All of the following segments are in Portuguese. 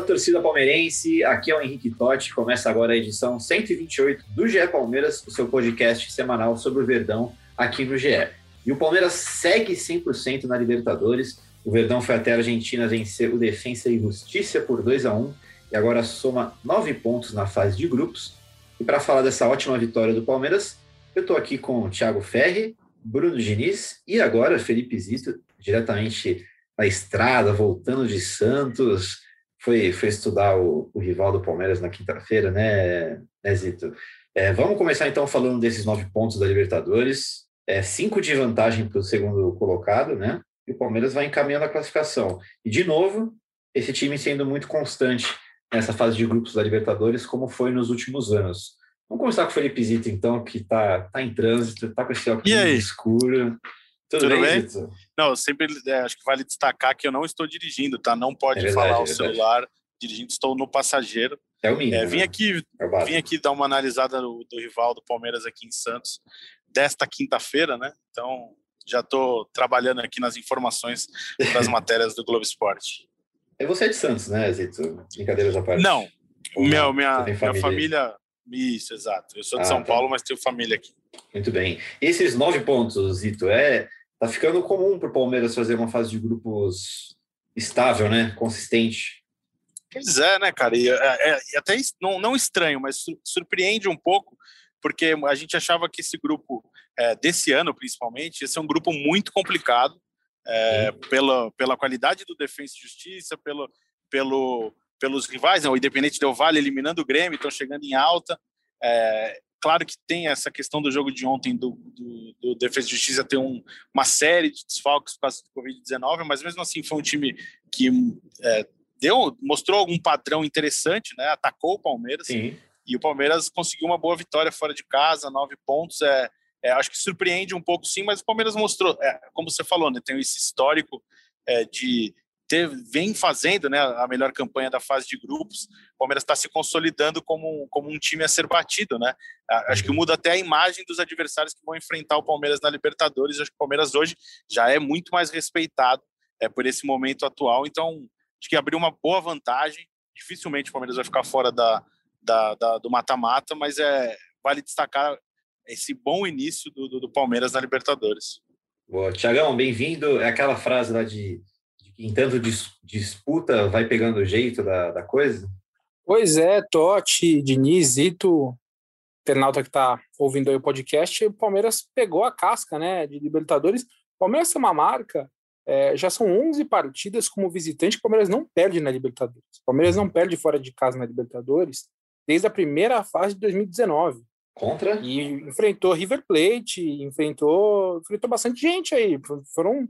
Fala, torcida palmeirense. Aqui é o Henrique Totti. Começa agora a edição 128 do GE Palmeiras, o seu podcast semanal sobre o Verdão aqui no GE. E o Palmeiras segue 100% na Libertadores. O Verdão foi até a Argentina vencer o Defensa e Justiça por 2 a 1 e agora soma nove pontos na fase de grupos. E para falar dessa ótima vitória do Palmeiras, eu estou aqui com o Thiago Ferri, Bruno Diniz e agora Felipe Zito, diretamente da estrada, voltando de Santos foi, foi estudar o, o rival do Palmeiras na quinta-feira, né, né Zito? É, vamos começar então falando desses nove pontos da Libertadores. É, cinco de vantagem para o segundo colocado, né? E o Palmeiras vai encaminhando a classificação. E, de novo, esse time sendo muito constante nessa fase de grupos da Libertadores, como foi nos últimos anos. Vamos começar com o Felipe Zito, então, que está tá em trânsito, está com esse óculos escuro. Tudo, Tudo bem? Não, sempre é, acho que vale destacar que eu não estou dirigindo, tá? Não pode É verdade, falar é o verdade. celular dirigindo, estou no passageiro. É o mínimo. É, vim né? aqui, É vim aqui dar uma analisada do, do rival do Palmeiras aqui em Santos desta quinta-feira, né? Então já estou trabalhando aqui nas informações das matérias do Globo Esporte. É você é de Santos, né, Zito? Brincadeiras à parte. Não, Ou meu, minha, tem minha família família, isso, exato. Eu sou de Ah, São tá. Paulo, mas tenho família aqui. Muito bem. E esses nove pontos, Zito, é tá ficando comum para o Palmeiras fazer uma fase de grupos estável, né? Consistente. Pois é, né, cara? E, é, é, até não, não estranho, mas su- surpreende um pouco, porque a gente achava que esse grupo, é, desse ano principalmente, ia ser um grupo muito complicado, é, pela, pela qualidade do Defensa e Justiça, pelo, pelo, pelos rivais, né? o Independente Del Vale eliminando o Grêmio, estão chegando em alta. É, claro que tem essa questão do jogo de ontem do, do, do Defesa e Justiça ter um, uma série de desfalques por causa do Covid-19, mas mesmo assim foi um time que é, deu, mostrou algum padrão interessante, né? Atacou o Palmeiras Sim. e o Palmeiras conseguiu uma boa vitória fora de casa, nove pontos. É, é, acho que surpreende um pouco, sim, mas o Palmeiras mostrou, é, como você falou, né? Tem esse histórico é, de ter, vem fazendo, né? A melhor campanha da fase de grupos. O Palmeiras está se consolidando como, como um time a ser batido, né? Acho que muda até a imagem dos adversários que vão enfrentar o Palmeiras na Libertadores. Acho que o Palmeiras hoje já é muito mais respeitado é, por esse momento atual. Então, acho que abriu uma boa vantagem. Dificilmente o Palmeiras vai ficar fora da, da, da- do mata-mata, mas é, vale destacar esse bom início do, do, do Palmeiras na Libertadores. Boa. Tiagão, bem-vindo. É aquela frase lá de, de que em tanto dis- disputa vai pegando o jeito da, da coisa? Pois é, Totti, Diniz, Zito, internauta que está ouvindo aí o podcast, o Palmeiras pegou a casca né, de Libertadores. O Palmeiras tem uma marca, é, já são 11 partidas como visitante, que o Palmeiras não perde na Libertadores. O Palmeiras não perde fora de casa na Libertadores desde a primeira fase de 2019. Contra? E enfrentou River Plate, enfrentou, enfrentou bastante gente aí. Foram.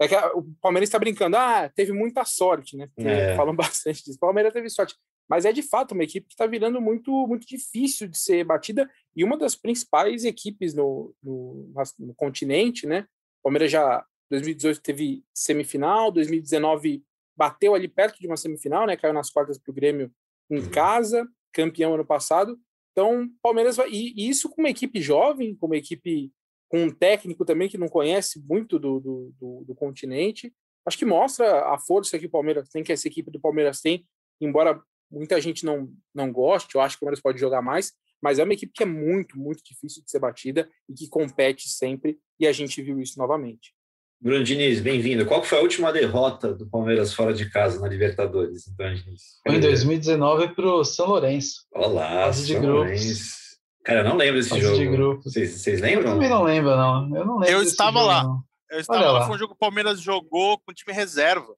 É que a- o Palmeiras está brincando, ah, teve muita sorte, né? É. Falam bastante disso. O Palmeiras teve sorte. Mas é de fato uma equipe que está virando muito, muito difícil de ser batida e uma das principais equipes no, no, no continente, né? O Palmeiras já 2018 teve semifinal, 2019 bateu ali perto de uma semifinal, né? Caiu nas quartas para o Grêmio em Uhum. casa, campeão ano passado. Então, Palmeiras vai. E, e isso com uma equipe jovem, com uma equipe com um técnico também que não conhece muito do, do, do, do continente. Acho que mostra a força que o Palmeiras tem, que essa equipe do Palmeiras tem, embora muita gente não, não goste, eu acho que o Palmeiras pode jogar mais, mas é uma equipe que é muito, muito difícil de ser batida e que compete sempre, e a gente viu isso novamente. Bruno Diniz, bem-vindo. Qual foi a última derrota do Palmeiras fora de casa na Libertadores? Então, Diniz? Foi em 2019 para o São Lourenço. Olá, Fase de São grupos. Lourenço. Cara, eu não lembro desse Fase jogo. de grupos. Vocês, vocês Eu lembram? também não lembro, não. Eu não lembro. Eu desse estava jogo, lá. não. Eu estava Olha lá, lá. foi um jogo que o Palmeiras jogou com time reserva.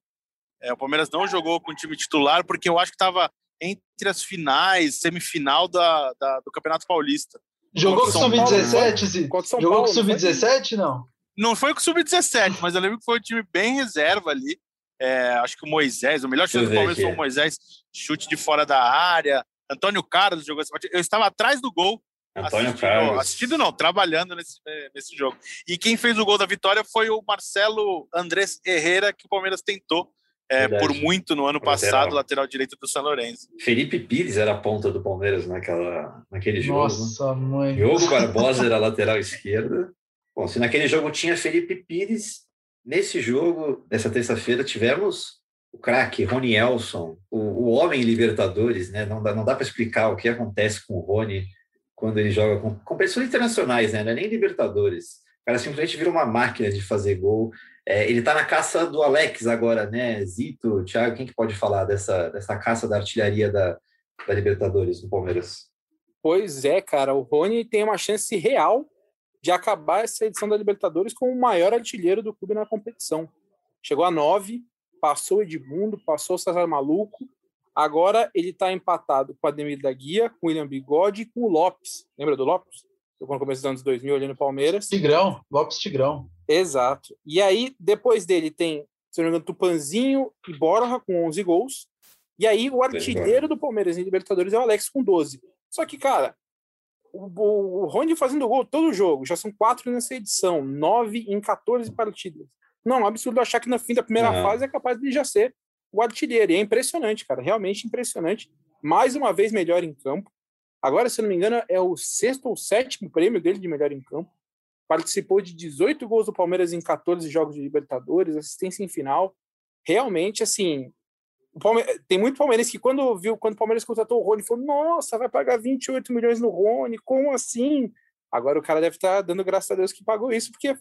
É, o Palmeiras não jogou com time titular, porque eu acho que estava entre as finais, semifinal da, da- do Campeonato Paulista. Jogou com o São Paulo, Sub-17, Zito? Contra o São Jogou com foi? Sub-17, não? Não foi com o Sub-17, mas eu lembro que foi um time bem reserva ali. É, acho que o Moisés, o melhor chute do Palmeiras foi o Moisés, chute de fora da área. Antônio Carlos jogou essa partida. Eu estava atrás do gol. Antônio assistindo, Carlos. Assistindo não, trabalhando nesse, nesse jogo. E quem fez o gol da vitória foi o Marcelo Andrés Herrera, que o Palmeiras tentou é, por muito no ano Lateral. passado, lateral direito do São Lourenço. Felipe Pires era a ponta do Palmeiras naquela, naquele jogo. né? Nossa, mãe. Diogo Barbosa era lateral esquerda. Bom, se naquele jogo tinha Felipe Pires, nesse jogo, nessa terça-feira, tivemos o craque Rony Elson, o, o homem Libertadores, né? Não dá, não dá para explicar o que acontece com o Rony quando ele joga com competições internacionais, né? Não é nem Libertadores. O cara simplesmente vira uma máquina de fazer gol. É, ele tá na caça do Alex agora, né? Zito, Thiago, quem que pode falar dessa, dessa caça da artilharia da, da Libertadores no Palmeiras? Pois é, cara, o Rony tem uma chance real de acabar essa edição da Libertadores como o maior artilheiro do clube na competição. Chegou a nove, passou Edmundo, passou o César Maluco. Agora ele está empatado com o Ademir da Guia, com o William Bigode e com o Lopes. Lembra do Lopes? No começo dos anos 2000 ali no Palmeiras. Tigrão, Lopes Tigrão. Exato. E aí, depois dele, tem, se não me engano, Tupanzinho e Borja com 11 gols. E aí, o artilheiro do Palmeiras em Libertadores é o Alex com 12. Só que, cara, o, o, o Rony fazendo gol todo jogo, já são quatro nessa edição, nove em 14 partidas. Não, é um absurdo achar que no fim da primeira Não. fase é capaz de já ser o artilheiro. E é impressionante, cara, realmente impressionante. Mais uma vez melhor em campo. Agora, se não me engano, é o sexto ou sétimo prêmio dele de melhor em campo participou de 18 gols do Palmeiras em 14 jogos de Libertadores, assistência em final. Realmente, assim, Palme- tem muito palmeirense que quando viu, quando o Palmeiras contratou o Rony, falou: "Nossa, vai pagar 28 milhões no Rony, como assim?" Agora o cara deve estar dando graças a Deus que pagou isso, porque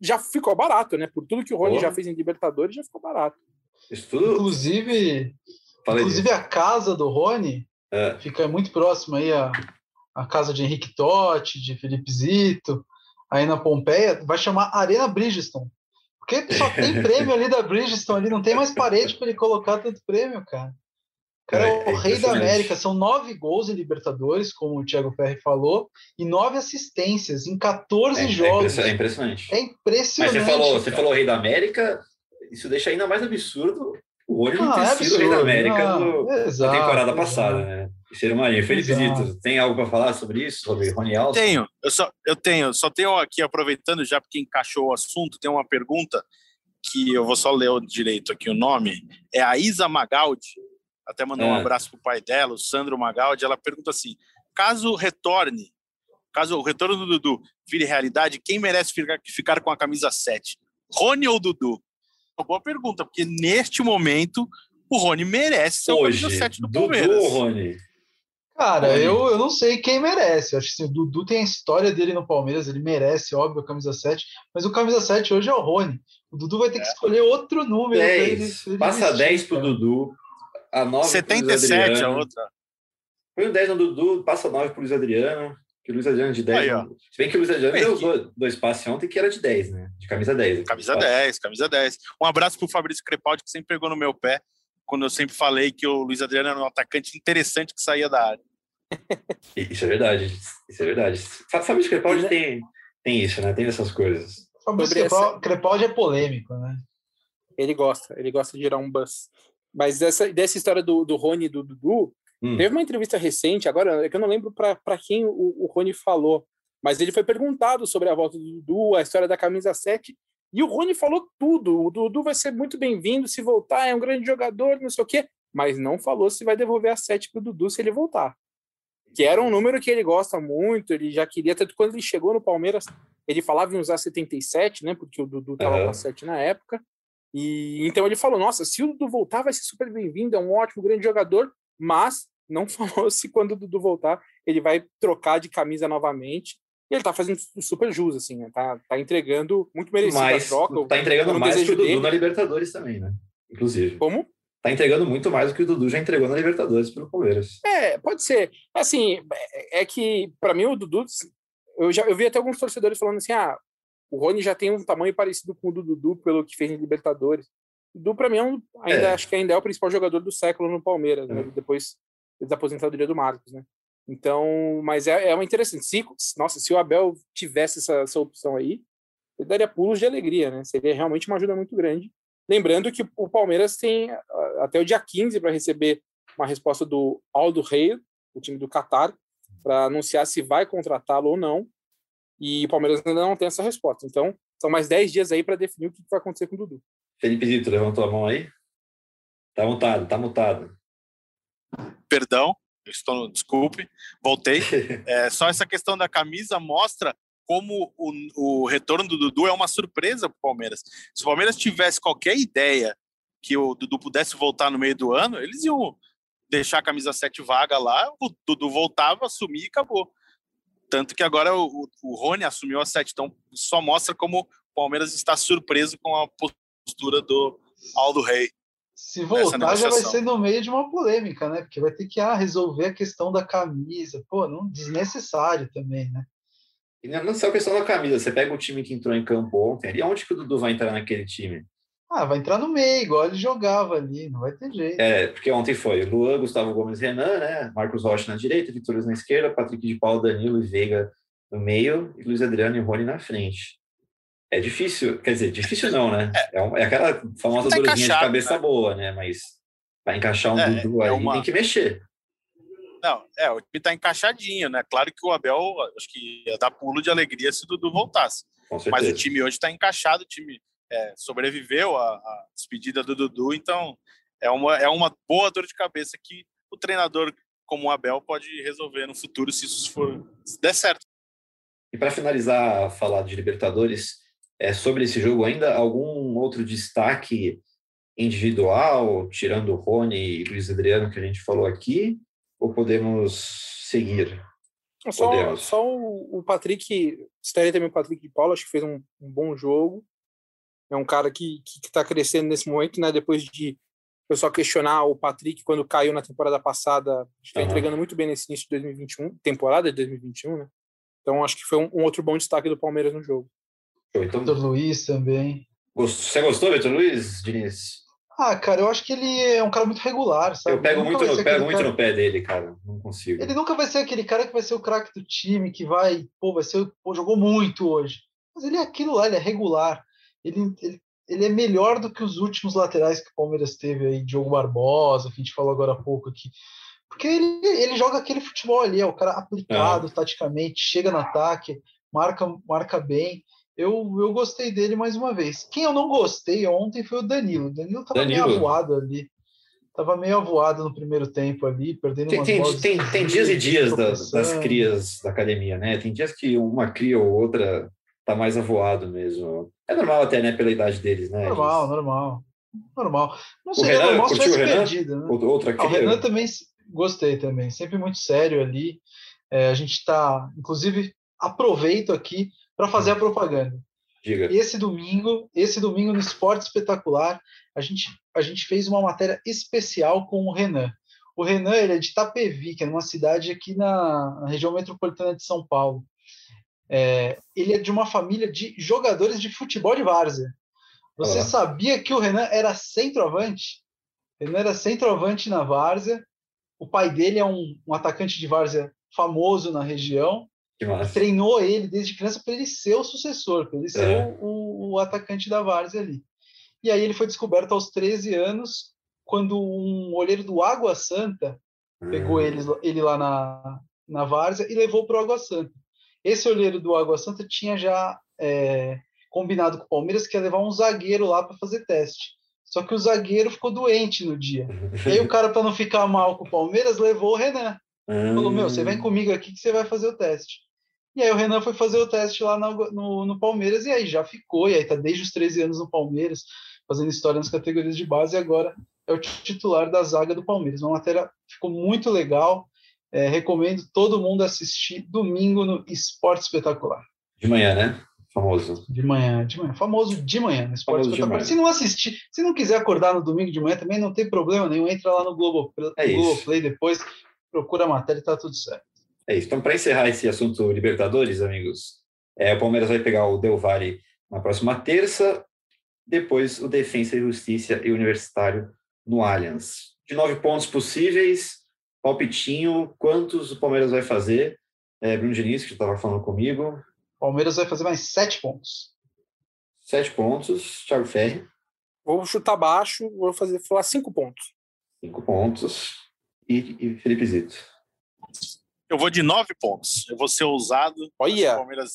já ficou barato, né? Por tudo que o Rony já fez em Libertadores, já ficou barato. Isso tudo. Inclusive, Fala aí. inclusive a casa do Rony É. fica muito próxima aí a, a casa de Henrique Totti, de Felipe Zito, aí na Pompeia, vai chamar Arena Bridgestone. Porque só tem prêmio ali da Bridgestone, ali não tem mais parede para ele colocar tanto prêmio, cara. Cara é, É, é o rei da. América, são nove gols em Libertadores, como o Thiago Ferri falou, e nove assistências em 14 É, é jogos. impressionante, é impressionante. É Mas impressionante. você falou, você falou Rei da América, isso deixa ainda mais absurdo o Rony não Ah, ter é sido Rei da. América Não, no- na exato, temporada exato. passada, né? Ser uma Felipe. Zito, tem algo para falar sobre isso, sobre Rony Alves? Tenho, eu só eu tenho, só tenho aqui aproveitando já porque encaixou o assunto, tem uma pergunta que eu vou só ler direito aqui o nome, é a Isa Magaldi, até mandou um É. abraço pro pai dela, o Sandro Magaldi, ela pergunta assim: caso retorne, caso o retorno do Dudu vire realidade, quem merece ficar, ficar com a camisa 7? Rony ou Dudu? Uma boa pergunta, porque neste momento o Rony merece ser o camisa Hoje, 7 do Dudu Palmeiras. Rony? Cara, Rony. eu, eu não sei quem merece. Eu Acho que assim, o Dudu tem a história dele no Palmeiras, ele merece, óbvio, a camisa 7, mas o camisa 7 hoje é o Rony. O Dudu vai ter que escolher outro número. pra ele- 10. pra ele Passa vestir, 10 pro cara. Dudu, a 9 pro Luiz 77 a Adriano. outra. Põe o 10 no Dudu, passa 9 pro Luiz Adriano, que o Luiz Adriano de 10. Aí, ó. não- Se bem que o Luiz Adriano deu dois, dois passes ontem que era de 10, né? De camisa 10. Camisa Passe. 10, camisa 10. Um abraço pro Fabrício Crepaldi, que sempre pegou no meu pé, quando eu sempre falei que o Luiz Adriano era um atacante interessante que saía da área. Isso é verdade. Isso é verdade. Fa- Fabrício Crepaldi Ele- tem, tem isso, né? Tem essas coisas. Fabrício essa- Crepaldi, é polêmico, né? Ele gosta, ele gosta de gerar um buzz. Mas dessa, dessa história do, do Rony e do Dudu, Hum. teve uma entrevista recente, agora é que eu não lembro para quem o, o Rony falou, mas ele foi perguntado sobre a volta do Dudu, a história da camisa 7, e o Rony falou tudo. O Dudu vai ser muito bem-vindo se voltar, é um grande jogador, não sei o quê, mas não falou se vai devolver a 7 pro Dudu se ele voltar. Que era um número que ele gosta muito, ele já queria, tanto quando ele chegou no Palmeiras, ele falava em usar 77, né? Porque o Dudu tava Aham. com a 7 na época. E então ele falou: Nossa, se o Dudu voltar, vai ser super bem-vindo, é um ótimo, grande jogador, mas não falou se quando o Dudu voltar, ele vai trocar de camisa novamente. E ele tá fazendo super jus, assim, né? Tá, tá entregando muito merecido Mas a troca. tá entregando mais que o Dudu dele. na Libertadores também, né? Inclusive. Como? Tá entregando muito mais do que o Dudu já entregou na Libertadores pelo Palmeiras. É, pode ser. Assim, é é que, para mim, o Dudu. Eu, já, eu vi até alguns torcedores falando assim: ah, o Rony já tem um tamanho parecido com o do Dudu pelo que fez em Libertadores. Dudu, para mim, é um, ainda, É. acho que ainda é o principal jogador do século no Palmeiras, né? É. Depois da aposentadoria do Marcos, né? Então, mas é, é uma interessante. Se, nossa, se o Abel tivesse essa, essa opção aí, ele daria pulos de alegria, né? Seria realmente uma ajuda muito grande. Lembrando que o Palmeiras tem até o dia 15 para receber uma resposta do Aldo Rei, o time do Qatar, para anunciar se vai contratá-lo ou não. E o Palmeiras ainda não tem essa resposta. Então, são mais 10 dias aí para definir o que vai acontecer com o Dudu. Felipe Zito, levantou a mão aí? Tá mutado, tá mutado. Perdão, estou, desculpe, voltei. É, só essa questão da camisa mostra como o, o retorno do Dudu é uma surpresa para o Palmeiras. Se o Palmeiras tivesse qualquer ideia que o Dudu pudesse voltar no meio do ano, eles iam deixar a camisa 7 vaga lá, o Dudu voltava, assumir e acabou. Tanto que agora o, o Rony assumiu a 7, então só mostra como o Palmeiras está surpreso com a postura do Aldo Rei. Se voltar, já vai ser no meio de uma polêmica, né? Porque vai ter que ah, resolver a questão da camisa. Pô, não desnecessário também, né? E não é só a questão da camisa. Você pega o time que entrou em campo ontem, e onde que o Dudu vai entrar naquele time? Ah, vai entrar no meio, igual ele jogava ali, não vai ter jeito. É, porque ontem foi Luan, Gustavo Gomes Renan, né? Marcos Rocha na direita, Vitórias na esquerda, Patrick de Paulo, Danilo e Veiga no meio, e Luiz Adriano e Rony na frente. É difícil, quer dizer, difícil não, né? É, é, é aquela famosa tá dorzinha de cabeça né? boa, né? Mas para encaixar um é, Dudu é aí uma... tem que mexer. Não, é, o time tá encaixadinho, né? Claro que o Abel, acho que ia dar pulo de alegria se o Dudu voltasse. Mas o time hoje está encaixado, o time é, sobreviveu à, à, despedida do Dudu, então é uma, é uma boa dor de cabeça que o treinador como o Abel pode resolver no futuro se isso for se der certo. E para finalizar, falar de Libertadores, é, sobre esse jogo ainda, algum outro destaque individual, tirando o Rony e Luiz Adriano que a gente falou aqui, ou podemos seguir? Só, podemos. só o, Patrick, estaria também o Patrick de Paula, acho que fez um, um bom jogo. É um cara que está crescendo nesse momento, né? Depois de o pessoal questionar o Patrick quando caiu na temporada passada, está uhum. entregando muito bem nesse início de 2021, temporada de 2021, né? Então acho que foi um, um outro bom destaque do Palmeiras no jogo. Então, Vitor Luiz também. Você gostou, Vitor Luiz, Diniz? Ah, cara, eu acho que ele é um cara muito regular, sabe? Eu pego muito, no, pego muito cara... no pé dele, cara. Não consigo. Ele nunca vai ser aquele cara que vai ser o craque do time, que vai, pô, vai ser, pô, jogou muito hoje. Mas ele é aquilo lá, ele é regular. Ele, ele, ele é melhor do que os últimos laterais que o Palmeiras teve aí, Diogo Barbosa, que a gente falou agora há pouco aqui. Porque ele, ele joga aquele futebol ali, é o cara aplicado é. taticamente, chega no ataque, marca, marca bem. Eu, eu gostei dele mais uma vez. Quem eu não gostei ontem foi o Danilo. O Danilo tava Danilo. meio avoado ali. Tava meio avoado no primeiro tempo ali, perdendo tem, tem, tem, tem dias e dias das, das crias da academia, né? Tem dias que uma cria ou outra tá mais avoado mesmo. É normal até, né? Pela idade deles, né? Normal, Eles... normal. Normal. Não sei, é normal se tivesse perdido, né? Outra cria? Ah, o Renan também gostei também. Sempre muito sério ali. É, a gente tá, inclusive, aproveito aqui para fazer a propaganda. Diga. Esse domingo, esse domingo no Esporte Espetacular, a gente, a gente fez uma matéria especial com o Renan. O Renan ele é de Itapevi, que é uma cidade aqui na, na região metropolitana de São Paulo. É, ele é de uma família de jogadores de futebol de várzea. Você sabia que o Renan era centroavante? Renan era centroavante na várzea. O pai dele é um, um atacante de várzea famoso na região treinou ele desde criança para ele ser o sucessor, para ele ser é. o, o, atacante da Várzea ali. E aí ele foi descoberto aos 13 anos, quando um olheiro do Água Santa pegou hum. ele, ele lá na, na Várzea e levou para o Água Santa. Esse olheiro do Água Santa tinha já é, combinado com o Palmeiras que ia levar um zagueiro lá para fazer teste. Só que o zagueiro ficou doente no dia. E aí o cara, para não ficar mal com o Palmeiras, levou o Renan. Falou, meu, você vem hum. comigo aqui que você vai fazer o teste. E aí o Renan foi fazer o teste lá no, no, no, Palmeiras e aí já ficou, e aí tá desde os 13 anos no Palmeiras, fazendo história nas categorias de base e agora é o titular da zaga do Palmeiras. Uma matéria ficou muito legal, é, recomendo todo mundo assistir domingo no Esporte Espetacular. De manhã, né? Famoso. De manhã, de manhã. Famoso de manhã no Esporte Famoso Espetacular. Se não assistir, se não quiser acordar no domingo de manhã também não tem problema nenhum, entra lá no Globo, é Globoplay depois, procura a matéria e tá tudo certo. É isso. Então, para encerrar esse assunto Libertadores, amigos, é, o Palmeiras vai pegar o Del Valle na próxima terça, depois o Defensa e Justiça e Universitário no Allianz. De nove pontos possíveis, palpitinho, quantos o Palmeiras vai fazer? É, Bruno Diniz, que estava falando comigo. Palmeiras vai fazer mais sete pontos. Sete pontos. Thiago Ferri. Vou chutar baixo, vou fazer falar cinco pontos. Cinco pontos. E, e Felipe Zito. Eu vou de nove pontos. Eu vou ser ousado. Olha. O Palmeiras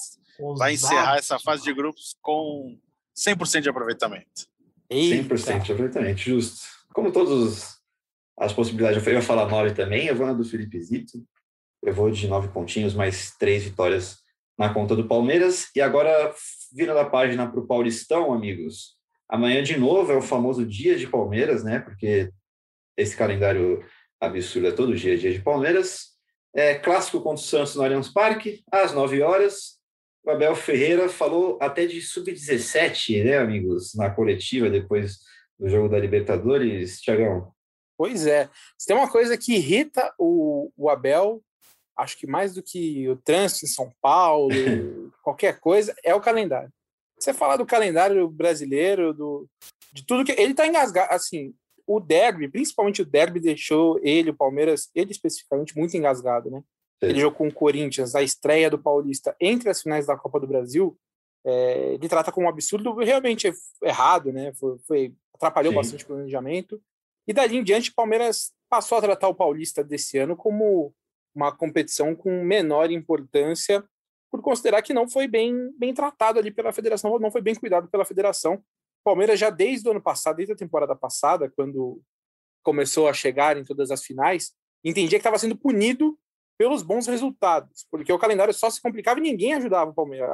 vai encerrar essa fase de grupos com 100% de aproveitamento. Eita. 100% de aproveitamento, justo. Como todas as possibilidades, eu ia falar nove também, eu vou na do Felipe Zito. Eu vou de nove pontinhos, mais três vitórias na conta do Palmeiras. E agora, vira da página para o Paulistão, amigos. Amanhã, de novo, é o famoso dia de Palmeiras, né? Porque esse calendário absurdo é todo dia, dia de Palmeiras. É clássico contra o Santos no Allianz Parque, às nove horas. O Abel Ferreira falou até de sub-17, né, amigos, na coletiva depois do jogo da Libertadores. Tiagão. Pois é. Se tem uma coisa que irrita o, o Abel, acho que mais do que o trânsito em São Paulo, qualquer coisa, é o calendário. Você falar do calendário brasileiro, do, de tudo que. Ele tá engasgado. Assim, o derby, principalmente o derby, deixou ele, o Palmeiras, ele especificamente, muito engasgado, né? Ele jogou com o Corinthians na estreia do Paulista entre as finais da Copa do Brasil. É, ele trata como um absurdo realmente errado, né? Foi, foi atrapalhou Sim. bastante o planejamento. E dali em diante, o Palmeiras passou a tratar o Paulista desse ano como uma competição com menor importância, por considerar que não foi bem, bem tratado ali pela federação, não foi bem cuidado pela federação. Palmeiras já desde o ano passado, desde a temporada passada, quando começou a chegar em todas as finais, entendia que estava sendo punido pelos bons resultados, porque o calendário só se complicava e ninguém ajudava o Palmeiras.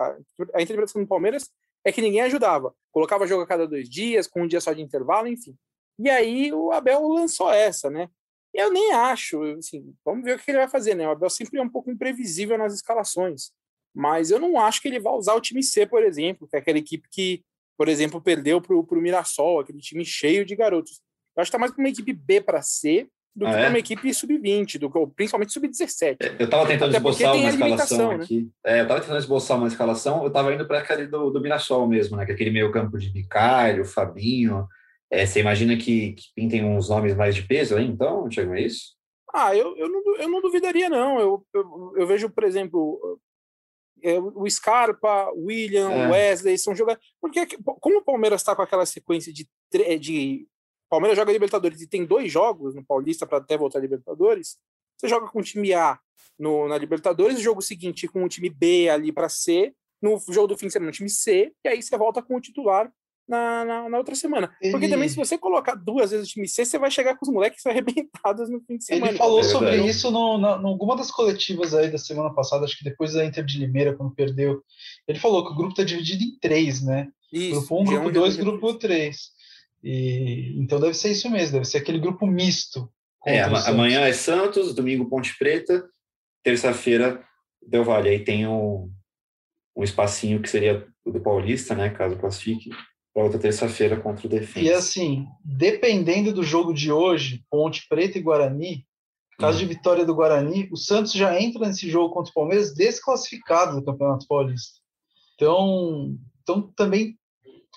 A- interpretação do Palmeiras é que ninguém ajudava. Colocava jogo a cada dois dias, com um dia só de intervalo, enfim. E aí o Abel lançou essa, né? Eu nem acho, assim, vamos ver o que ele vai fazer, né? O Abel sempre é um pouco imprevisível nas escalações, mas eu não acho que ele vai usar o time C, por exemplo, que é aquela equipe que, por exemplo, perdeu para o Mirassol, aquele time cheio de garotos. Eu acho que tá mais para uma equipe B para C do Ah, que é? para uma equipe sub-20, do principalmente sub-17. Eu estava tentando Até esboçar uma escalação né? aqui. É, eu estava tentando esboçar uma escalação, eu estava indo para aquele do, do Mirassol mesmo, né? É aquele meio campo de Bicalho, Fabinho. É, você imagina que, que pintem uns nomes mais de peso aí, então, Tiago, é isso? Ah, eu, eu, não, eu não duvidaria, não. Eu, eu, eu vejo, por exemplo, é, o Scarpa, William, É. Wesley, são jogadores. Porque, como o Palmeiras está com aquela sequência de. de Palmeiras joga Libertadores e tem dois jogos no Paulista para até voltar a Libertadores. Você joga com o time A no, na Libertadores, o jogo seguinte com o time B ali para C, no jogo do fim de semana, o time C, e aí você volta com o titular na, na, na outra semana. Porque Ele- também, se você colocar duas vezes o time C, você vai chegar com os moleques arrebentados no fim de semana. Ele falou É sobre isso no, na, alguma das coletivas aí da semana passada, acho que depois da Inter de Limeira, quando perdeu. Ele falou que o grupo está dividido em três, né? Isso, grupo 1, um, G1, grupo G2, 2, G3. grupo 3. E, então deve ser isso mesmo, deve ser aquele grupo misto. É, amanhã é Santos, domingo Ponte Preta, terça-feira Del Valle. Aí tem um, um espacinho que seria o do Paulista, né? Caso classifique, outra terça-feira contra o Defensa. E assim, dependendo do jogo de hoje, Ponte Preta e Guarani, caso Hum. de vitória do Guarani, o Santos já entra nesse jogo contra o Palmeiras desclassificado do Campeonato Paulista. Então, então também,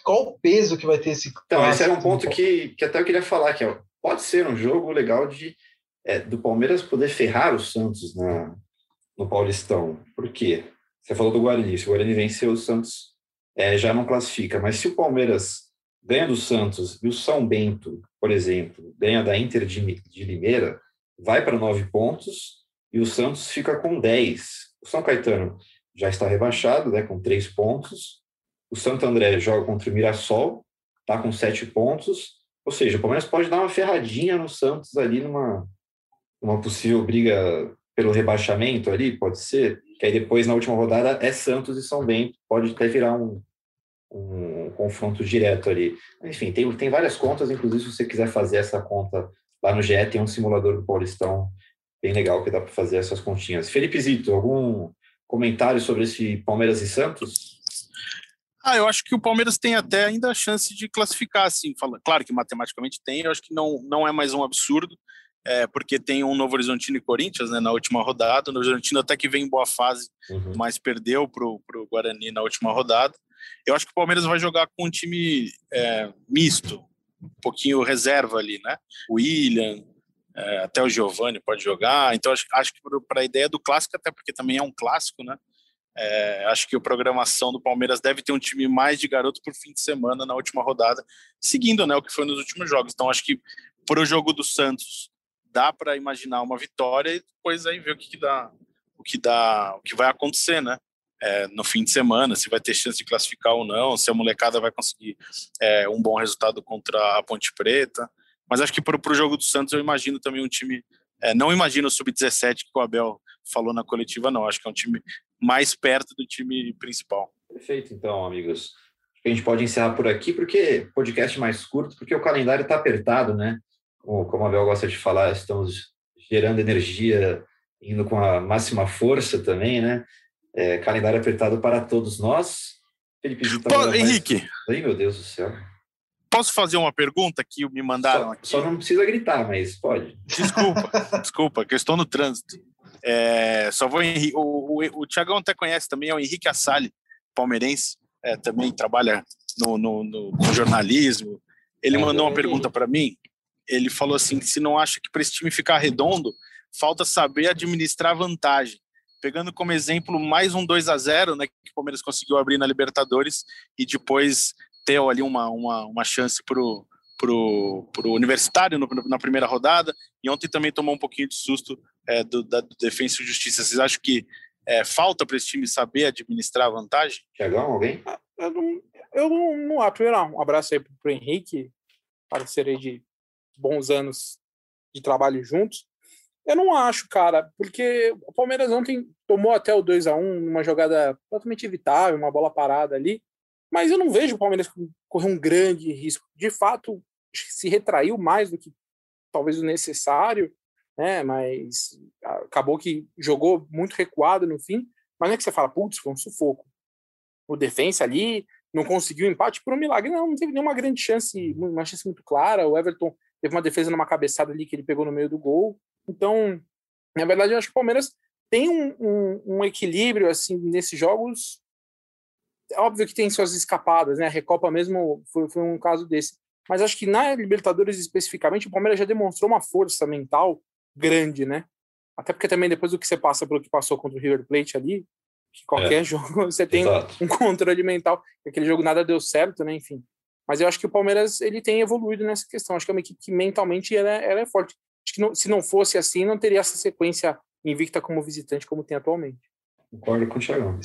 qual o peso que vai ter esse Então, esse era um ponto que, que até eu queria falar, que pode ser um jogo legal de é, do Palmeiras poder ferrar o Santos na, no Paulistão. Por quê? Você falou do Guarani, se o Guarani venceu, o Santos é, já não classifica. Mas se o Palmeiras ganha do Santos e o São Bento, por exemplo, ganha da Inter de, de Limeira, vai para nove pontos e o Santos fica com 10. O São Caetano já está rebaixado, né, com três pontos. O Santo André joga contra o Mirassol, está com sete pontos. Ou seja, o Palmeiras pode dar uma ferradinha no Santos ali numa, numa possível briga pelo rebaixamento ali, pode ser. Que aí depois, na última rodada, é Santos e São Bento. Pode até virar um, um confronto direto ali. Enfim, tem, tem várias contas, inclusive se você quiser fazer essa conta lá no GE, tem um simulador do Paulistão bem legal que dá para fazer essas continhas. Felipe Zito, algum comentário sobre esse Palmeiras e Santos? Ah, eu acho que o Palmeiras tem até ainda a chance de classificar, assim, fala, claro que matematicamente tem, eu acho que não, não é mais um absurdo, é, porque tem um Novo Horizontino e Corinthians, né, na última rodada, o Novo Horizontino até que vem em boa fase, Uhum. mas perdeu para o Guarani na última rodada. Eu acho que o Palmeiras vai jogar com um time é, misto, um pouquinho reserva ali, né? William, É, até o Giovani pode jogar. Então, acho, acho que para a ideia do clássico, até porque também é um clássico, né? É, acho que a programação do Palmeiras deve ter um time mais de garoto por fim de semana na última rodada, seguindo né, o que foi nos últimos jogos. Então, acho que para o jogo do Santos dá para imaginar uma vitória e depois aí ver o que, que dá, o que dá, o que vai acontecer, né? É, no fim de semana, se vai ter chance de classificar ou não, se a molecada vai conseguir é, um bom resultado contra a Ponte Preta. Mas acho que para o jogo do Santos eu imagino também um time. É, não imagino o sub-17 que o Abel falou na coletiva, não. Acho que é um time mais perto do time principal. Perfeito, então, amigos. A gente pode encerrar por aqui, porque podcast mais curto, porque o calendário está apertado, né? Como a Abel gosta de falar, estamos gerando energia, indo com a máxima força também, né? É, calendário apertado para todos nós. Felipe Pô, Henrique. Mais... Ai, meu Deus do céu. Posso fazer uma pergunta que me mandaram só, aqui? Só não precisa gritar, mas pode. Desculpa, desculpa, que eu estou no trânsito. É, só vou o, o, o Tiagão até conhece também, é o Henrique Assali, palmeirense, é, também trabalha no, no, no, no jornalismo. Ele é, mandou uma pergunta para mim. Ele falou assim: se não acha que para esse time ficar redondo, falta saber administrar vantagem. Pegando como exemplo mais um 2 a 0 né, que o Palmeiras conseguiu abrir na Libertadores e depois ter ali uma, uma, uma chance para o pro, pro Universitário no, na primeira rodada e ontem também tomou um pouquinho de susto é, do, da do Defensa e Justiça. Vocês acham que é, falta para esse time saber administrar a vantagem? Tiagão, alguém? Ah, eu não, eu não, não acho, não. Um abraço aí para o Henrique, parceiro de bons anos de trabalho juntos. Eu não acho, cara, porque o Palmeiras ontem tomou até o 2 a 1 numa jogada totalmente evitável, uma bola parada ali. Mas eu não vejo o Palmeiras correr um grande risco. De fato, se retraiu mais do que talvez o necessário, né? Mas acabou que jogou muito recuado no fim. Mas não é que você fala, putz, foi um sufoco. O defensa ali não conseguiu empate por um milagre, não, não teve nenhuma grande chance, uma chance muito clara. O Everton teve uma defesa numa cabeçada ali que ele pegou no meio do gol. Então, na verdade, eu acho que o Palmeiras tem um, um, um equilíbrio assim nesses jogos. É óbvio que tem suas escapadas, né? A Recopa mesmo foi, foi um caso desse mas acho que na Libertadores especificamente o Palmeiras já demonstrou uma força mental grande, né? Até porque também depois do que você passa pelo que passou contra o River Plate ali, que qualquer é, jogo você tem exato. um controle mental, aquele jogo nada deu certo, né? Enfim. Mas eu acho que o Palmeiras ele tem evoluído nessa questão. Acho que é uma equipe que mentalmente ela, é, ela é forte. Acho que não, se não fosse assim, não teria essa sequência invicta como visitante como tem atualmente. Concordo com o Thiago.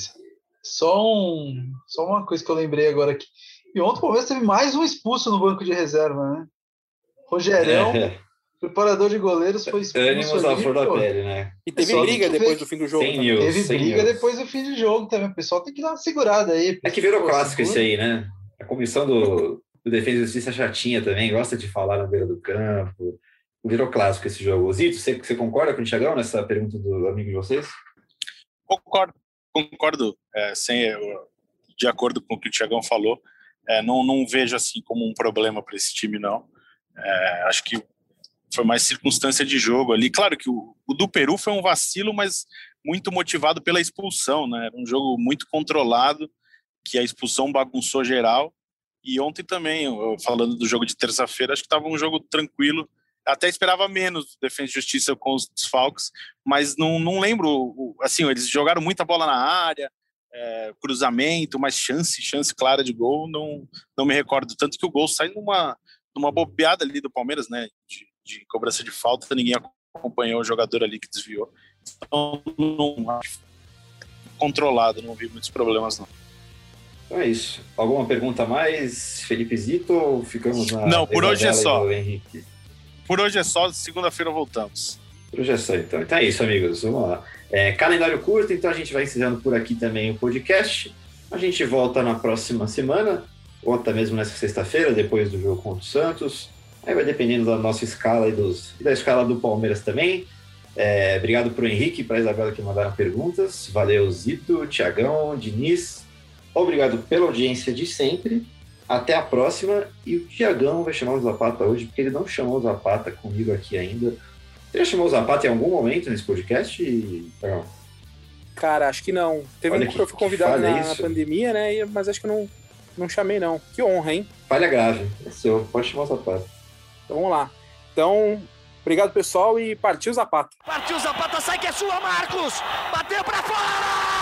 Só, um, só uma coisa que eu lembrei agora aqui. E ontem o Palmeiras teve mais um expulso no banco de reserva, né? Rogerão, é. preparador de goleiros, foi expulso. Ânimos à flor da pele, né? E teve briga depois do fim do jogo. News, teve briga news. depois do fim do jogo também. O pessoal tem que dar uma segurada aí. É que virou clássico esse aí, né? A comissão do, do Defesa e Justiça chatinha também, gosta de falar na beira do campo. Virou clássico esse jogo. Zito, você, você concorda com o Thiagão nessa pergunta do amigo de vocês? Concordo, concordo. É, sem, de acordo com o que o Thiagão falou. É, não, não vejo assim como um problema para esse time, não. É, acho que foi mais circunstância de jogo ali. Claro que o, o, do Peru foi um vacilo, mas muito motivado pela expulsão, né? Era um jogo muito controlado, que a expulsão bagunçou geral. E ontem também, falando do jogo de terça-feira, acho que estava um jogo tranquilo. Até esperava menos do Defesa e Justiça com os desfalques, mas não, não lembro. Assim, eles jogaram muita bola na área, é, cruzamento, mas chance, chance clara de gol, não, não me recordo. Tanto que o gol sai numa, numa bobeada ali do Palmeiras, né? De, de cobrança de falta, ninguém acompanhou o jogador ali que desviou. Então, não, controlado, não vi muitos problemas, não. Então é isso. Alguma pergunta mais, Felipe Zito, ou ficamos na. Não, por hoje é só. Por hoje é só, segunda-feira voltamos. Por hoje é só, então. Então é isso, amigos. Vamos lá. É, calendário curto, então a gente vai encerrando por aqui também o podcast. A gente volta na próxima semana, ou até mesmo nessa sexta-feira, depois do jogo contra o Santos. Aí vai dependendo da nossa escala e, dos, e da escala do Palmeiras também. É, obrigado para o Henrique e para a Isabela que mandaram perguntas. Valeu, Zito, Tiagão, Diniz. Obrigado pela audiência de sempre. Até a próxima. E o Tiagão vai chamar o Zapata hoje, porque ele não chamou o Zapata comigo aqui ainda. Você já chamou o Zapata em algum momento nesse podcast? Não. Cara, acho que não. Teve Olha um que, eu fui convidado na, na, pandemia, né? Mas acho que não, não chamei, não. Que honra, hein? Falha grave. É seu, pode chamar o Zapata. Então vamos lá. Então, Obrigado, pessoal, e partiu Zapata. Partiu Zapata, sai que é sua, Marcos! Bateu pra fora!